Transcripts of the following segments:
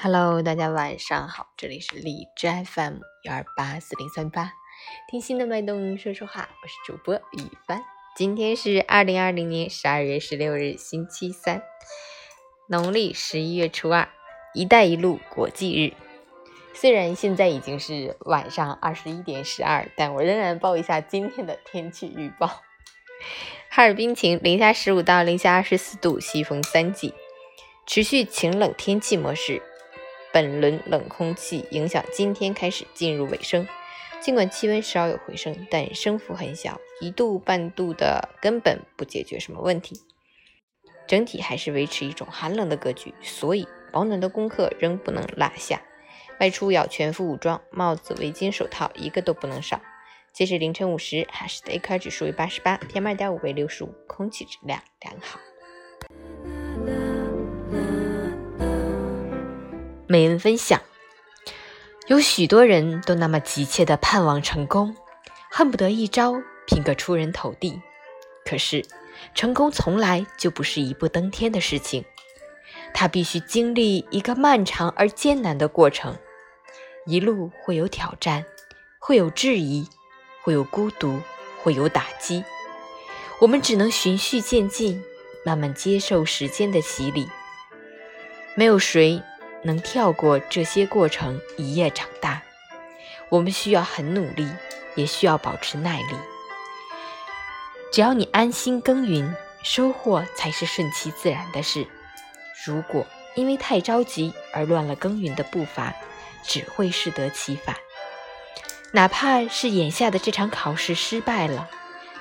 Hello，大家晚上好，这里是荔枝 FM 幺二八四零三八，听心的脉动说说话，我是主播雨帆。今天是二零二零年十二月十六日，星期三，农历十一月初二，一带一路国际日。虽然现在已经是晚上二十一点十二，但我仍然报一下今天的天气预报：哈尔滨晴，零下十五到零下二十四度，西风三级，持续晴冷天气模式。本轮冷空气影响今天开始进入尾声，尽管气温稍有回升，但升幅很小，一度半度的根本不解决什么问题，整体还是维持一种寒冷的格局，所以保暖的功课仍不能落下。外出要全副武装，帽子、围巾、手套一个都不能少。截止凌晨五时，哈市的 AQI 指数为八十八，PM 二点五为六十五，空气质量良好。美文分享：有许多人都那么急切地盼望成功，恨不得一朝拼个出人头地。可是，成功从来就不是一步登天的事情，它必须经历一个漫长而艰难的过程，一路会有挑战，会有质疑，会有孤独，会有打击。我们只能循序渐进，慢慢接受时间的洗礼。没有谁。能跳过这些过程一夜长大，我们需要很努力，也需要保持耐力。只要你安心耕耘，收获才是顺其自然的事。如果因为太着急而乱了耕耘的步伐，只会适得其反。哪怕是眼下的这场考试失败了，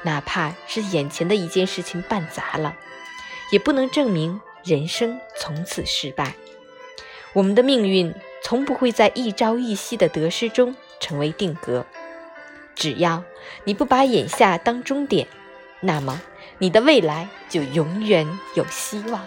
哪怕是眼前的一件事情办砸了，也不能证明人生从此失败。我们的命运从不会在一朝一夕的得失中成为定格。只要你不把眼下当终点，那么你的未来就永远有希望。